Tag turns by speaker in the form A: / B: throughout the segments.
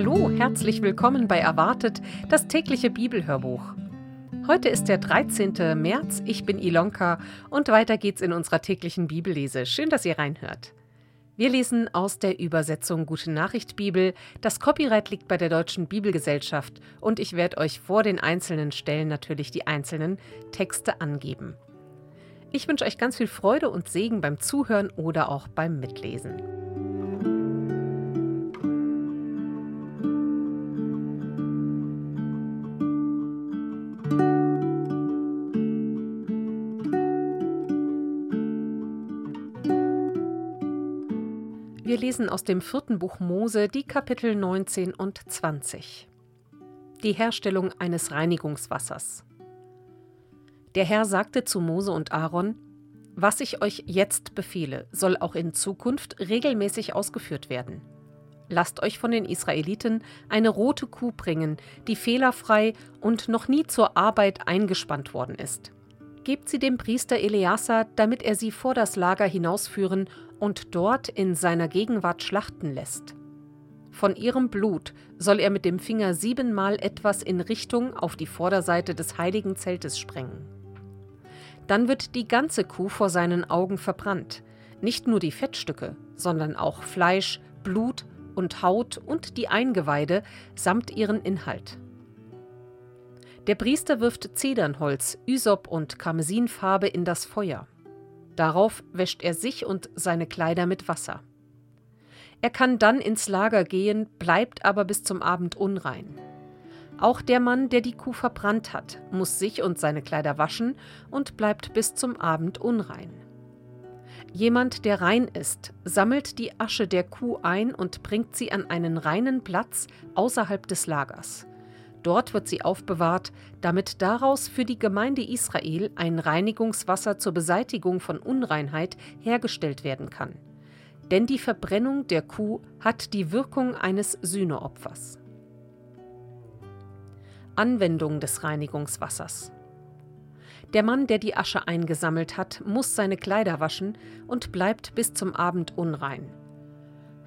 A: Hallo, herzlich willkommen bei Erwartet, das tägliche Bibelhörbuch. Heute ist der 13. März, ich bin Ilonka und weiter geht's in unserer täglichen Bibellese. Schön, dass ihr reinhört. Wir lesen aus der Übersetzung Gute Nachricht Bibel. Das Copyright liegt bei der Deutschen Bibelgesellschaft und ich werde euch vor den einzelnen Stellen natürlich die einzelnen Texte angeben. Ich wünsche euch ganz viel Freude und Segen beim Zuhören oder auch beim Mitlesen. Wir lesen aus dem vierten Buch Mose die Kapitel 19 und 20. Die Herstellung eines Reinigungswassers. Der Herr sagte zu Mose und Aaron, Was ich euch jetzt befehle, soll auch in Zukunft regelmäßig ausgeführt werden. Lasst euch von den Israeliten eine rote Kuh bringen, die fehlerfrei und noch nie zur Arbeit eingespannt worden ist. Gebt sie dem Priester Eleazar, damit er sie vor das Lager hinausführen und dort in seiner Gegenwart schlachten lässt. Von ihrem Blut soll er mit dem Finger siebenmal etwas in Richtung auf die Vorderseite des heiligen Zeltes sprengen. Dann wird die ganze Kuh vor seinen Augen verbrannt, nicht nur die Fettstücke, sondern auch Fleisch, Blut und Haut und die Eingeweide samt ihren Inhalt. Der Priester wirft Zedernholz, Ysop und Karmesinfarbe in das Feuer. Darauf wäscht er sich und seine Kleider mit Wasser. Er kann dann ins Lager gehen, bleibt aber bis zum Abend unrein. Auch der Mann, der die Kuh verbrannt hat, muss sich und seine Kleider waschen und bleibt bis zum Abend unrein. Jemand, der rein ist, sammelt die Asche der Kuh ein und bringt sie an einen reinen Platz außerhalb des Lagers. Dort wird sie aufbewahrt, damit daraus für die Gemeinde Israel ein Reinigungswasser zur Beseitigung von Unreinheit hergestellt werden kann. Denn die Verbrennung der Kuh hat die Wirkung eines Sühneopfers. Anwendung des Reinigungswassers. Der Mann, der die Asche eingesammelt hat, muss seine Kleider waschen und bleibt bis zum Abend unrein.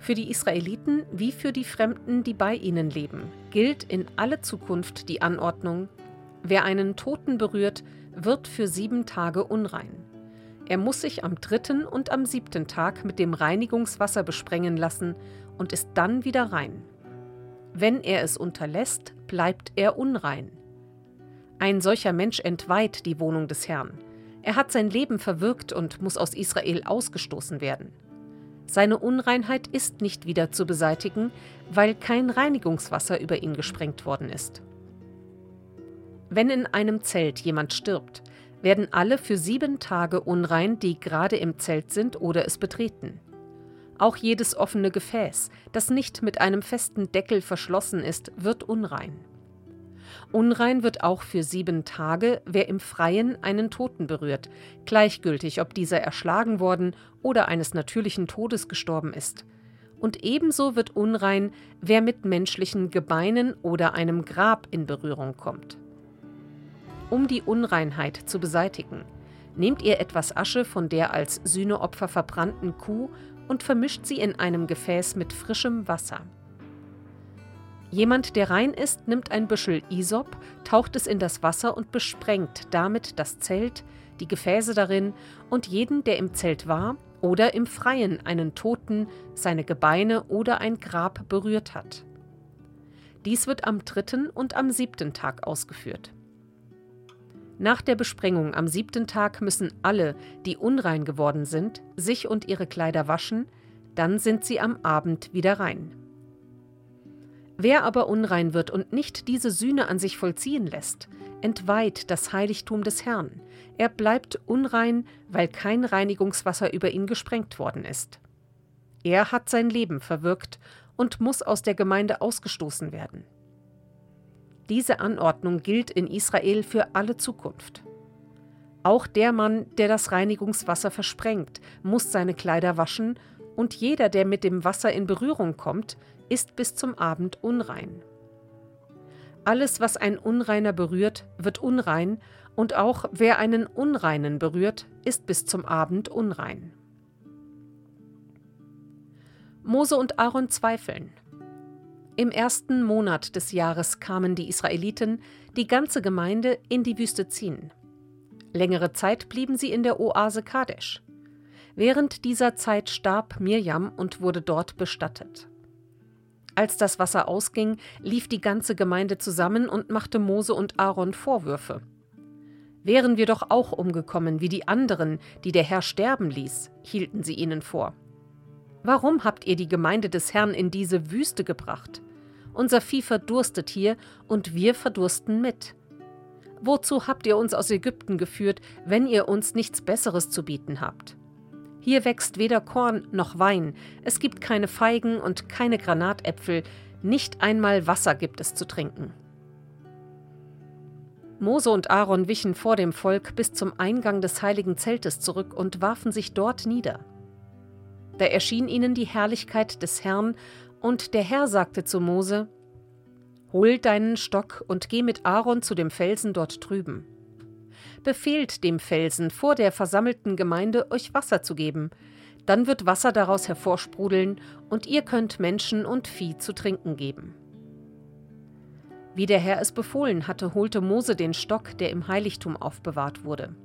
A: Für die Israeliten wie für die Fremden, die bei ihnen leben, gilt in alle Zukunft die Anordnung, wer einen Toten berührt, wird für sieben Tage unrein. Er muss sich am dritten und am siebten Tag mit dem Reinigungswasser besprengen lassen und ist dann wieder rein. Wenn er es unterlässt, bleibt er unrein. Ein solcher Mensch entweiht die Wohnung des Herrn. Er hat sein Leben verwirkt und muss aus Israel ausgestoßen werden. Seine Unreinheit ist nicht wieder zu beseitigen, weil kein Reinigungswasser über ihn gesprengt worden ist. Wenn in einem Zelt jemand stirbt, werden alle für sieben Tage unrein, die gerade im Zelt sind oder es betreten. Auch jedes offene Gefäß, das nicht mit einem festen Deckel verschlossen ist, wird unrein. Unrein wird auch für sieben Tage, wer im Freien einen Toten berührt, gleichgültig, ob dieser erschlagen worden oder eines natürlichen Todes gestorben ist. Und ebenso wird unrein, wer mit menschlichen Gebeinen oder einem Grab in Berührung kommt. Um die Unreinheit zu beseitigen, nehmt ihr etwas Asche von der als Sühneopfer verbrannten Kuh und vermischt sie in einem Gefäß mit frischem Wasser. Jemand, der rein ist, nimmt ein Büschel Isop, taucht es in das Wasser und besprengt damit das Zelt, die Gefäße darin und jeden, der im Zelt war oder im Freien einen Toten, seine Gebeine oder ein Grab berührt hat. Dies wird am dritten und am siebten Tag ausgeführt. Nach der Besprengung am siebten Tag müssen alle, die unrein geworden sind, sich und ihre Kleider waschen, dann sind sie am Abend wieder rein. Wer aber unrein wird und nicht diese Sühne an sich vollziehen lässt, entweiht das Heiligtum des Herrn. Er bleibt unrein, weil kein Reinigungswasser über ihn gesprengt worden ist. Er hat sein Leben verwirkt und muss aus der Gemeinde ausgestoßen werden. Diese Anordnung gilt in Israel für alle Zukunft. Auch der Mann, der das Reinigungswasser versprengt, muss seine Kleider waschen, und jeder, der mit dem Wasser in Berührung kommt, ist bis zum Abend unrein. Alles, was ein Unreiner berührt, wird unrein, und auch wer einen Unreinen berührt, ist bis zum Abend unrein. Mose und Aaron zweifeln. Im ersten Monat des Jahres kamen die Israeliten, die ganze Gemeinde, in die Wüste ziehen. Längere Zeit blieben sie in der Oase Kadesh. Während dieser Zeit starb Mirjam und wurde dort bestattet. Als das Wasser ausging, lief die ganze Gemeinde zusammen und machte Mose und Aaron Vorwürfe. Wären wir doch auch umgekommen wie die anderen, die der Herr sterben ließ, hielten sie ihnen vor. Warum habt ihr die Gemeinde des Herrn in diese Wüste gebracht? Unser Vieh verdurstet hier und wir verdursten mit. Wozu habt ihr uns aus Ägypten geführt, wenn ihr uns nichts Besseres zu bieten habt? Hier wächst weder Korn noch Wein, es gibt keine Feigen und keine Granatäpfel, nicht einmal Wasser gibt es zu trinken. Mose und Aaron wichen vor dem Volk bis zum Eingang des heiligen Zeltes zurück und warfen sich dort nieder. Da erschien ihnen die Herrlichkeit des Herrn, und der Herr sagte zu Mose: Hol deinen Stock und geh mit Aaron zu dem Felsen dort drüben. Befehlt dem Felsen vor der versammelten Gemeinde, euch Wasser zu geben, dann wird Wasser daraus hervorsprudeln, und ihr könnt Menschen und Vieh zu trinken geben. Wie der Herr es befohlen hatte, holte Mose den Stock, der im Heiligtum aufbewahrt wurde.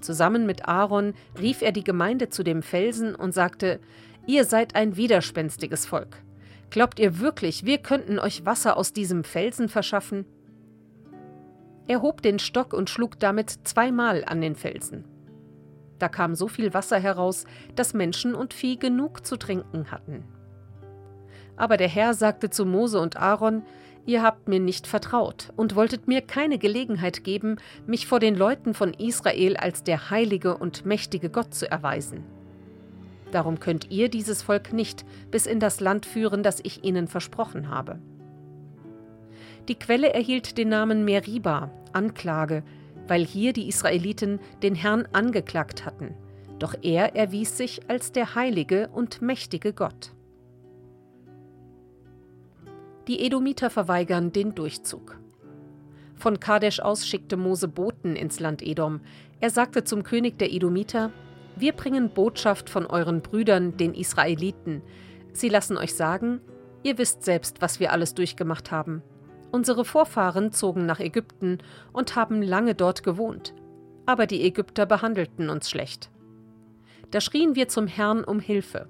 A: Zusammen mit Aaron rief er die Gemeinde zu dem Felsen und sagte, Ihr seid ein widerspenstiges Volk. Glaubt ihr wirklich, wir könnten euch Wasser aus diesem Felsen verschaffen? Er hob den Stock und schlug damit zweimal an den Felsen. Da kam so viel Wasser heraus, dass Menschen und Vieh genug zu trinken hatten. Aber der Herr sagte zu Mose und Aaron, Ihr habt mir nicht vertraut und wolltet mir keine Gelegenheit geben, mich vor den Leuten von Israel als der heilige und mächtige Gott zu erweisen. Darum könnt ihr dieses Volk nicht bis in das Land führen, das ich ihnen versprochen habe. Die Quelle erhielt den Namen Meriba, Anklage, weil hier die Israeliten den Herrn angeklagt hatten, doch er erwies sich als der heilige und mächtige Gott. Die Edomiter verweigern den Durchzug. Von Kadesh aus schickte Mose Boten ins Land Edom. Er sagte zum König der Edomiter: Wir bringen Botschaft von euren Brüdern, den Israeliten. Sie lassen euch sagen: Ihr wisst selbst, was wir alles durchgemacht haben. Unsere Vorfahren zogen nach Ägypten und haben lange dort gewohnt. Aber die Ägypter behandelten uns schlecht. Da schrien wir zum Herrn um Hilfe.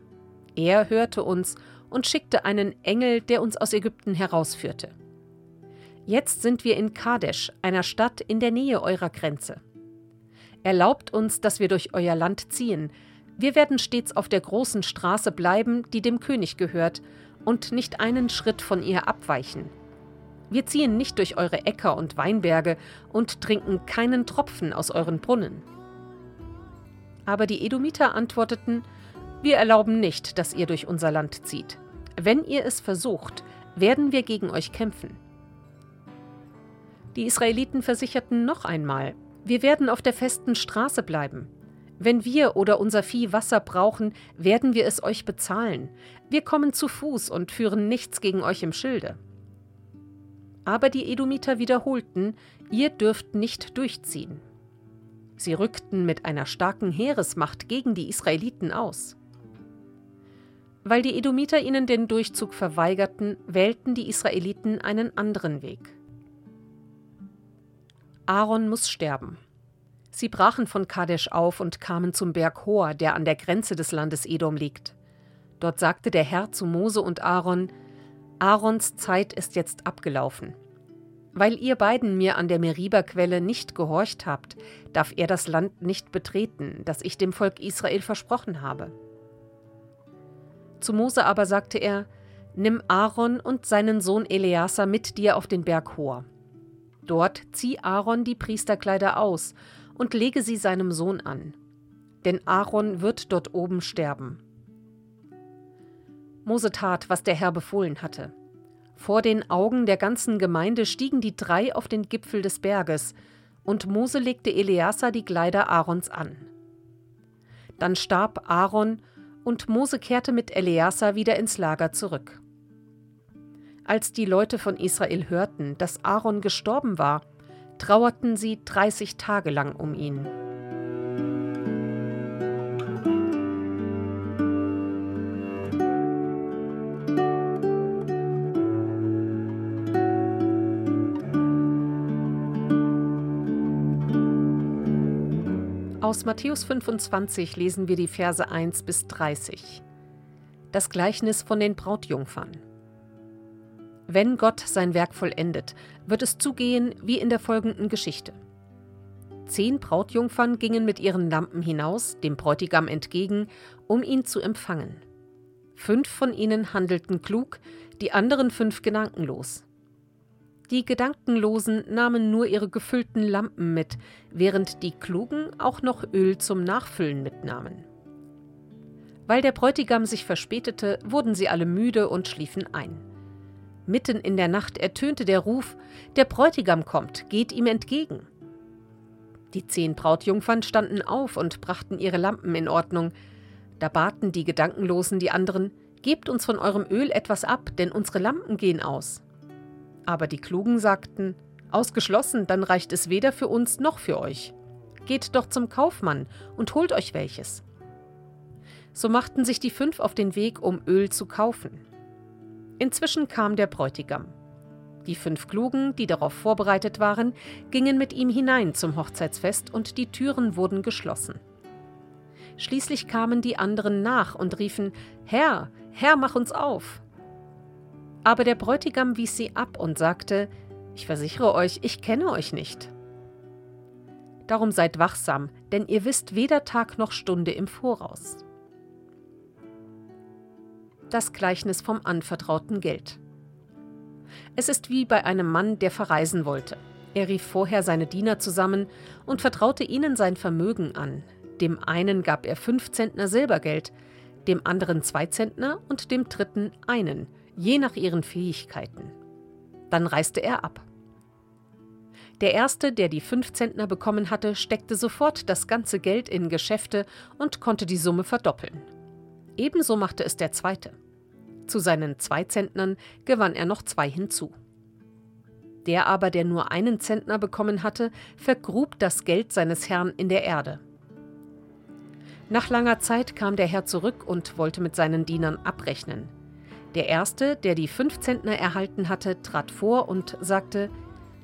A: Er hörte uns und schickte einen Engel, der uns aus Ägypten herausführte. Jetzt sind wir in Kadesh, einer Stadt in der Nähe eurer Grenze. Erlaubt uns, dass wir durch euer Land ziehen. Wir werden stets auf der großen Straße bleiben, die dem König gehört, und nicht einen Schritt von ihr abweichen. Wir ziehen nicht durch eure Äcker und Weinberge und trinken keinen Tropfen aus euren Brunnen. Aber die Edomiter antworteten, wir erlauben nicht, dass ihr durch unser Land zieht. Wenn ihr es versucht, werden wir gegen euch kämpfen. Die Israeliten versicherten noch einmal, wir werden auf der festen Straße bleiben. Wenn wir oder unser Vieh Wasser brauchen, werden wir es euch bezahlen. Wir kommen zu Fuß und führen nichts gegen euch im Schilde. Aber die Edomiter wiederholten, ihr dürft nicht durchziehen. Sie rückten mit einer starken Heeresmacht gegen die Israeliten aus. Weil die Edomiter ihnen den Durchzug verweigerten, wählten die Israeliten einen anderen Weg. Aaron muss sterben. Sie brachen von Kadesh auf und kamen zum Berg Hor, der an der Grenze des Landes Edom liegt. Dort sagte der Herr zu Mose und Aaron: Aarons Zeit ist jetzt abgelaufen. Weil ihr beiden mir an der Meriba-Quelle nicht gehorcht habt, darf er das Land nicht betreten, das ich dem Volk Israel versprochen habe. Zu Mose aber sagte er: Nimm Aaron und seinen Sohn Eleazar mit dir auf den Berg Hor. Dort zieh Aaron die Priesterkleider aus und lege sie seinem Sohn an. Denn Aaron wird dort oben sterben. Mose tat, was der Herr befohlen hatte. Vor den Augen der ganzen Gemeinde stiegen die drei auf den Gipfel des Berges, und Mose legte Eleazar die Kleider Aarons an. Dann starb Aaron und Mose kehrte mit Eleazar wieder ins Lager zurück. Als die Leute von Israel hörten, dass Aaron gestorben war, trauerten sie 30 Tage lang um ihn. Aus Matthäus 25 lesen wir die Verse 1 bis 30. Das Gleichnis von den Brautjungfern. Wenn Gott sein Werk vollendet, wird es zugehen wie in der folgenden Geschichte. Zehn Brautjungfern gingen mit ihren Lampen hinaus, dem Bräutigam entgegen, um ihn zu empfangen. Fünf von ihnen handelten klug, die anderen fünf gedankenlos. Die Gedankenlosen nahmen nur ihre gefüllten Lampen mit, während die Klugen auch noch Öl zum Nachfüllen mitnahmen. Weil der Bräutigam sich verspätete, wurden sie alle müde und schliefen ein. Mitten in der Nacht ertönte der Ruf: Der Bräutigam kommt, geht ihm entgegen. Die zehn Brautjungfern standen auf und brachten ihre Lampen in Ordnung. Da baten die Gedankenlosen die anderen: Gebt uns von eurem Öl etwas ab, denn unsere Lampen gehen aus. Aber die Klugen sagten, Ausgeschlossen, dann reicht es weder für uns noch für euch. Geht doch zum Kaufmann und holt euch welches. So machten sich die fünf auf den Weg, um Öl zu kaufen. Inzwischen kam der Bräutigam. Die fünf Klugen, die darauf vorbereitet waren, gingen mit ihm hinein zum Hochzeitsfest und die Türen wurden geschlossen. Schließlich kamen die anderen nach und riefen Herr, Herr, mach uns auf. Aber der Bräutigam wies sie ab und sagte, ich versichere euch, ich kenne euch nicht. Darum seid wachsam, denn ihr wisst weder Tag noch Stunde im Voraus. Das Gleichnis vom anvertrauten Geld. Es ist wie bei einem Mann, der verreisen wollte. Er rief vorher seine Diener zusammen und vertraute ihnen sein Vermögen an. Dem einen gab er fünf Zentner Silbergeld, dem anderen zwei Zentner und dem dritten einen – je nach ihren Fähigkeiten. Dann reiste er ab. Der erste, der die fünf Zentner bekommen hatte, steckte sofort das ganze Geld in Geschäfte und konnte die Summe verdoppeln. Ebenso machte es der zweite. Zu seinen zwei Zentnern gewann er noch zwei hinzu. Der aber, der nur einen Zentner bekommen hatte, vergrub das Geld seines Herrn in der Erde. Nach langer Zeit kam der Herr zurück und wollte mit seinen Dienern abrechnen. Der erste, der die fünf Zentner erhalten hatte, trat vor und sagte: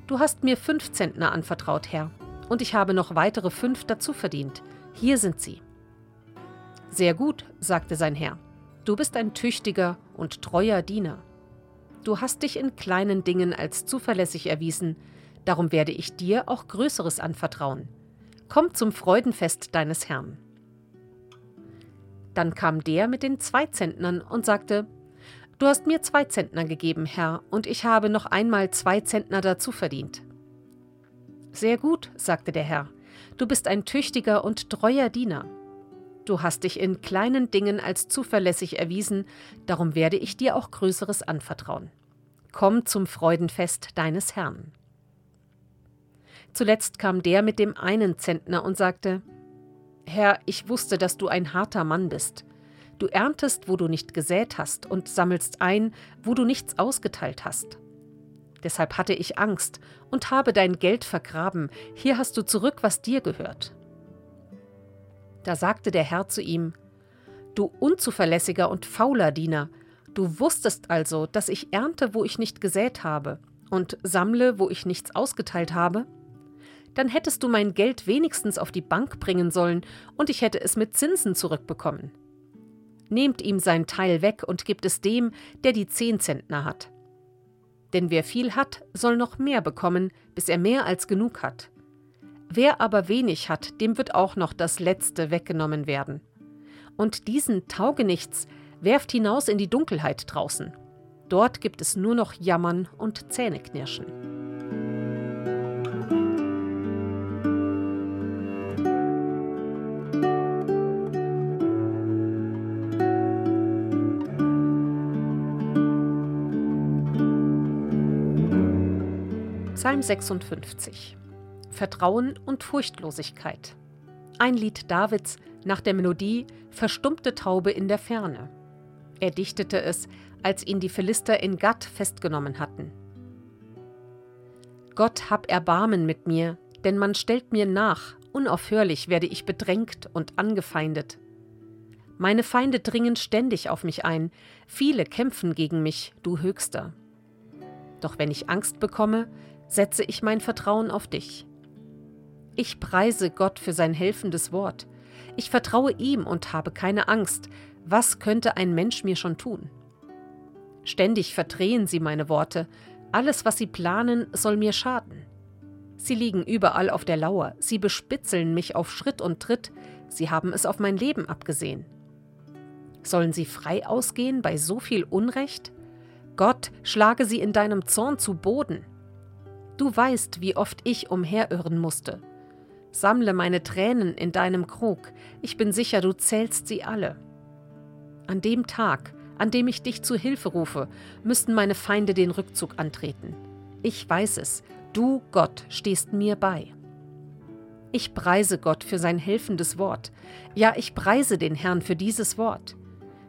A: Du hast mir fünf Zentner anvertraut, Herr, und ich habe noch weitere fünf dazu verdient. Hier sind sie. Sehr gut, sagte sein Herr. Du bist ein tüchtiger und treuer Diener. Du hast dich in kleinen Dingen als zuverlässig erwiesen, darum werde ich dir auch Größeres anvertrauen. Komm zum Freudenfest deines Herrn. Dann kam der mit den zwei Zentnern und sagte, Du hast mir zwei Zentner gegeben, Herr, und ich habe noch einmal zwei Zentner dazu verdient. Sehr gut, sagte der Herr, du bist ein tüchtiger und treuer Diener. Du hast dich in kleinen Dingen als zuverlässig erwiesen, darum werde ich dir auch Größeres anvertrauen. Komm zum Freudenfest deines Herrn. Zuletzt kam der mit dem einen Zentner und sagte, Herr, ich wusste, dass du ein harter Mann bist. Du erntest, wo du nicht gesät hast, und sammelst ein, wo du nichts ausgeteilt hast. Deshalb hatte ich Angst und habe dein Geld vergraben, hier hast du zurück, was dir gehört. Da sagte der Herr zu ihm, Du unzuverlässiger und fauler Diener, du wusstest also, dass ich ernte, wo ich nicht gesät habe, und sammle, wo ich nichts ausgeteilt habe? Dann hättest du mein Geld wenigstens auf die Bank bringen sollen, und ich hätte es mit Zinsen zurückbekommen. Nehmt ihm sein Teil weg und gebt es dem, der die zehn Zentner hat. Denn wer viel hat, soll noch mehr bekommen, bis er mehr als genug hat. Wer aber wenig hat, dem wird auch noch das Letzte weggenommen werden. Und diesen Taugenichts werft hinaus in die Dunkelheit draußen. Dort gibt es nur noch Jammern und Zähneknirschen. Psalm 56 Vertrauen und Furchtlosigkeit. Ein Lied Davids nach der Melodie Verstummte Taube in der Ferne. Er dichtete es, als ihn die Philister in Gatt festgenommen hatten. Gott hab Erbarmen mit mir, denn man stellt mir nach, unaufhörlich werde ich bedrängt und angefeindet. Meine Feinde dringen ständig auf mich ein, viele kämpfen gegen mich, du Höchster. Doch wenn ich Angst bekomme, setze ich mein Vertrauen auf dich. Ich preise Gott für sein helfendes Wort. Ich vertraue ihm und habe keine Angst. Was könnte ein Mensch mir schon tun? Ständig verdrehen sie meine Worte. Alles, was sie planen, soll mir schaden. Sie liegen überall auf der Lauer, sie bespitzeln mich auf Schritt und Tritt, sie haben es auf mein Leben abgesehen. Sollen sie frei ausgehen bei so viel Unrecht? Gott, schlage sie in deinem Zorn zu Boden. Du weißt, wie oft ich umherirren musste. Sammle meine Tränen in deinem Krug, ich bin sicher, du zählst sie alle. An dem Tag, an dem ich dich zu Hilfe rufe, müssten meine Feinde den Rückzug antreten. Ich weiß es, du, Gott, stehst mir bei. Ich preise Gott für sein helfendes Wort. Ja, ich preise den Herrn für dieses Wort.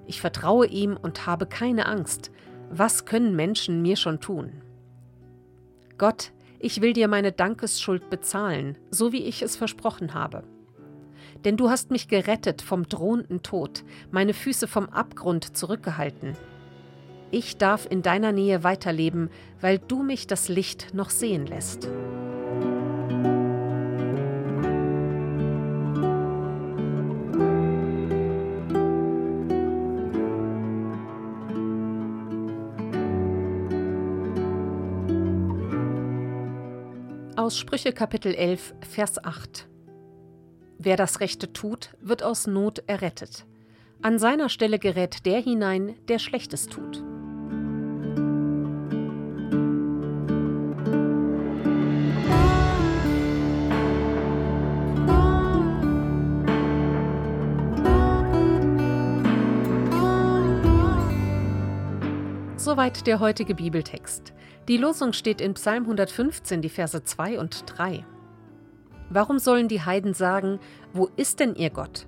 A: Ich vertraue ihm und habe keine Angst. Was können Menschen mir schon tun? Gott, ich will dir meine Dankesschuld bezahlen, so wie ich es versprochen habe. Denn du hast mich gerettet vom drohenden Tod, meine Füße vom Abgrund zurückgehalten. Ich darf in deiner Nähe weiterleben, weil du mich das Licht noch sehen lässt. Aus Sprüche Kapitel 11, Vers 8. Wer das Rechte tut, wird aus Not errettet. An seiner Stelle gerät der hinein, der Schlechtes tut. Soweit der heutige Bibeltext. Die Losung steht in Psalm 115, die Verse 2 und 3. Warum sollen die Heiden sagen, wo ist denn ihr Gott?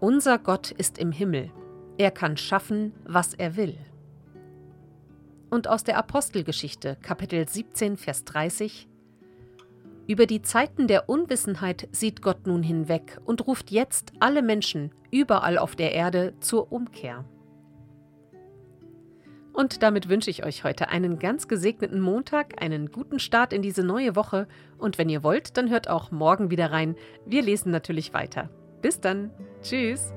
A: Unser Gott ist im Himmel. Er kann schaffen, was er will. Und aus der Apostelgeschichte, Kapitel 17, Vers 30. Über die Zeiten der Unwissenheit sieht Gott nun hinweg und ruft jetzt alle Menschen überall auf der Erde zur Umkehr. Und damit wünsche ich euch heute einen ganz gesegneten Montag, einen guten Start in diese neue Woche. Und wenn ihr wollt, dann hört auch morgen wieder rein. Wir lesen natürlich weiter. Bis dann. Tschüss.